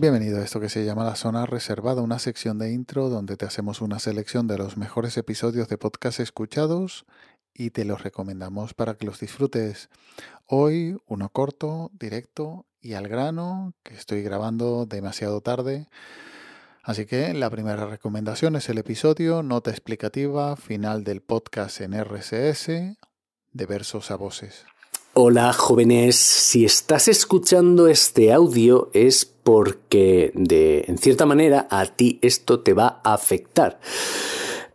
Bienvenido a esto que se llama La Zona Reservada, una sección de intro donde te hacemos una selección de los mejores episodios de podcast escuchados y te los recomendamos para que los disfrutes. Hoy uno corto, directo y al grano, que estoy grabando demasiado tarde. Así que la primera recomendación es el episodio Nota explicativa final del podcast en RSS de versos a voces. Hola jóvenes, si estás escuchando este audio es porque de en cierta manera a ti esto te va a afectar.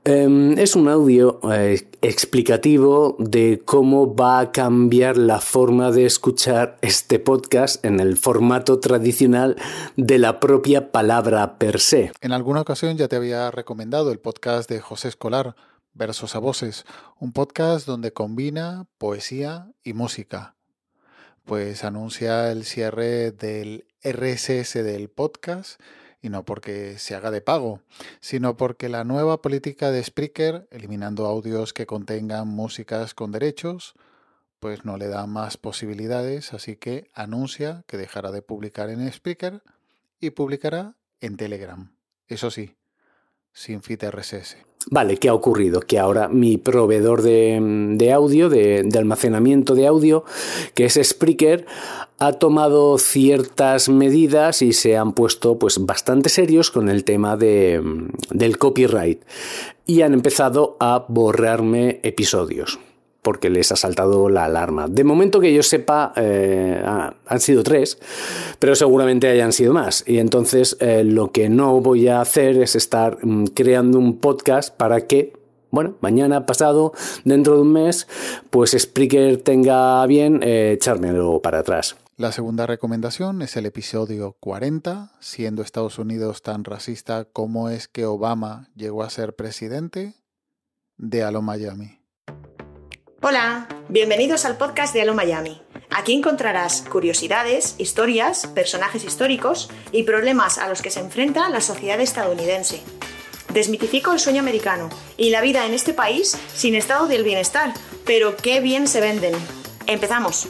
Em, es un audio eh, explicativo de cómo va a cambiar la forma de escuchar este podcast en el formato tradicional de la propia palabra per se. En alguna ocasión ya te había recomendado el podcast de José Escolar, Versos a Voces, un podcast donde combina poesía y música. Pues anuncia el cierre del RSS del podcast y no porque se haga de pago, sino porque la nueva política de Spreaker, eliminando audios que contengan músicas con derechos, pues no le da más posibilidades, así que anuncia que dejará de publicar en Spreaker y publicará en Telegram. Eso sí, sin feed RSS. Vale, ¿qué ha ocurrido? Que ahora mi proveedor de, audio, de, almacenamiento de audio, que es Spreaker, ha tomado ciertas medidas y se han puesto pues bastante serios con el tema de, del copyright y han empezado a borrarme episodios porque les ha saltado la alarma. De momento que yo sepa, eh, han sido tres, pero seguramente hayan sido más. Y entonces eh, lo que no voy a hacer es estar mm, creando un podcast para que, bueno, mañana, pasado, dentro de un mes, pues Spreaker tenga bien eh, echármelo para atrás. La segunda recomendación es el episodio 40, siendo Estados Unidos tan racista como es que Obama llegó a ser presidente de Alo Miami. Hola, bienvenidos al podcast de Alo Miami. Aquí encontrarás curiosidades, historias, personajes históricos y problemas a los que se enfrenta la sociedad estadounidense. Desmitifico el sueño americano y la vida en este país sin estado del bienestar, pero qué bien se venden. Empezamos.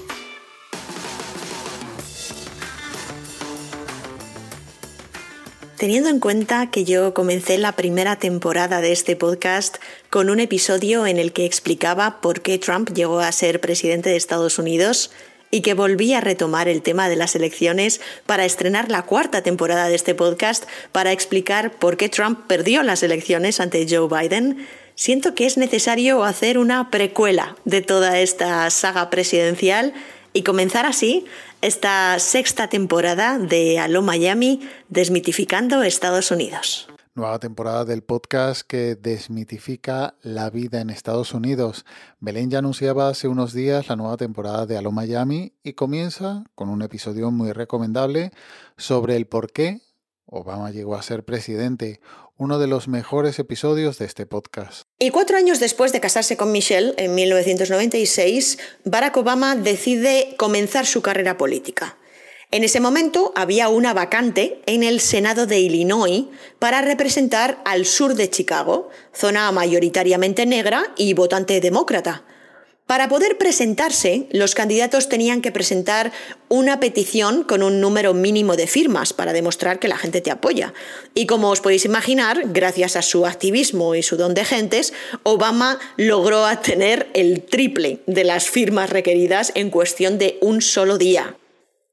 Teniendo en cuenta que yo comencé la primera temporada de este podcast con un episodio en el que explicaba por qué Trump llegó a ser presidente de Estados Unidos y que volví a retomar el tema de las elecciones para estrenar la cuarta temporada de este podcast para explicar por qué Trump perdió las elecciones ante Joe Biden, siento que es necesario hacer una precuela de toda esta saga presidencial y comenzar así esta sexta temporada de Aló Miami, desmitificando Estados Unidos. Nueva temporada del podcast que desmitifica la vida en Estados Unidos. Belén ya anunciaba hace unos días la nueva temporada de Aló Miami y comienza con un episodio muy recomendable sobre el por qué Obama llegó a ser presidente, uno de los mejores episodios de este podcast. Y cuatro años después de casarse con Michelle, en 1996, Barack Obama decide comenzar su carrera política. En ese momento había una vacante en el Senado de Illinois para representar al sur de Chicago, zona mayoritariamente negra y votante demócrata. Para poder presentarse, los candidatos tenían que presentar una petición con un número mínimo de firmas para demostrar que la gente te apoya. Y como os podéis imaginar, gracias a su activismo y su don de gentes, Obama logró obtener el triple de las firmas requeridas en cuestión de un solo día.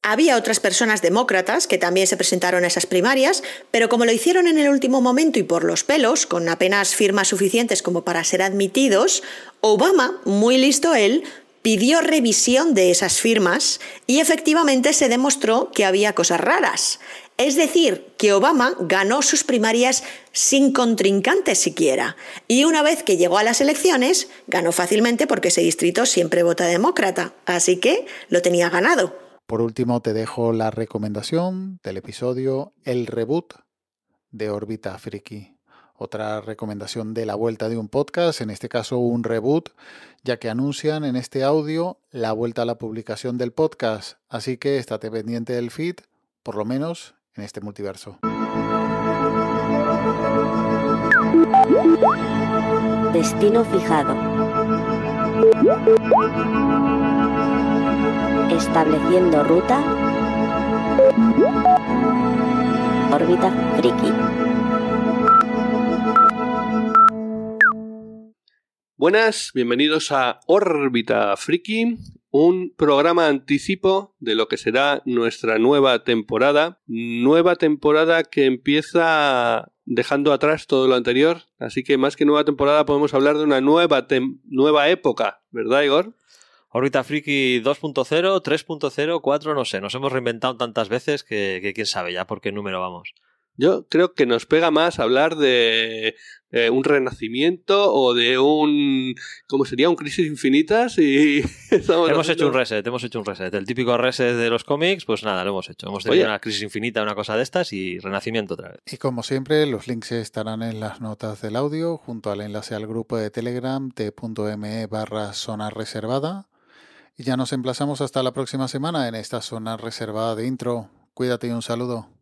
Había otras personas demócratas que también se presentaron a esas primarias, pero como lo hicieron en el último momento y por los pelos, con apenas firmas suficientes como para ser admitidos, Obama, muy listo él, pidió revisión de esas firmas y efectivamente se demostró que había cosas raras. Es decir, que Obama ganó sus primarias sin contrincantes siquiera. Y una vez que llegó a las elecciones, ganó fácilmente porque ese distrito siempre vota demócrata. Así que lo tenía ganado. Por último, te dejo la recomendación del episodio El Reboot de Orbita Friki. Otra recomendación de la vuelta de un podcast, en este caso un reboot, ya que anuncian en este audio la vuelta a la publicación del podcast. Así que estate pendiente del feed, por lo menos en este multiverso. Destino fijado. Estableciendo ruta. órbita friki. Buenas, bienvenidos a Órbita Friki, un programa anticipo de lo que será nuestra nueva temporada. Nueva temporada que empieza dejando atrás todo lo anterior, así que más que nueva temporada podemos hablar de una nueva, nueva época, ¿verdad Igor? Órbita Friki 2.0, 3.0, 4, no sé, nos hemos reinventado tantas veces que, que quién sabe ya por qué número vamos. Yo creo que nos pega más hablar de eh, un renacimiento o de un. ¿Cómo sería? Un crisis infinitas y. hemos hecho un reset, hemos hecho un reset. El típico reset de los cómics, pues nada, lo hemos hecho. Hemos tenido una crisis infinita, una cosa de estas y renacimiento otra vez. Y como siempre, los links estarán en las notas del audio, junto al enlace al grupo de Telegram t.me barra zona reservada. Y ya nos emplazamos hasta la próxima semana en esta zona reservada de intro. Cuídate y un saludo.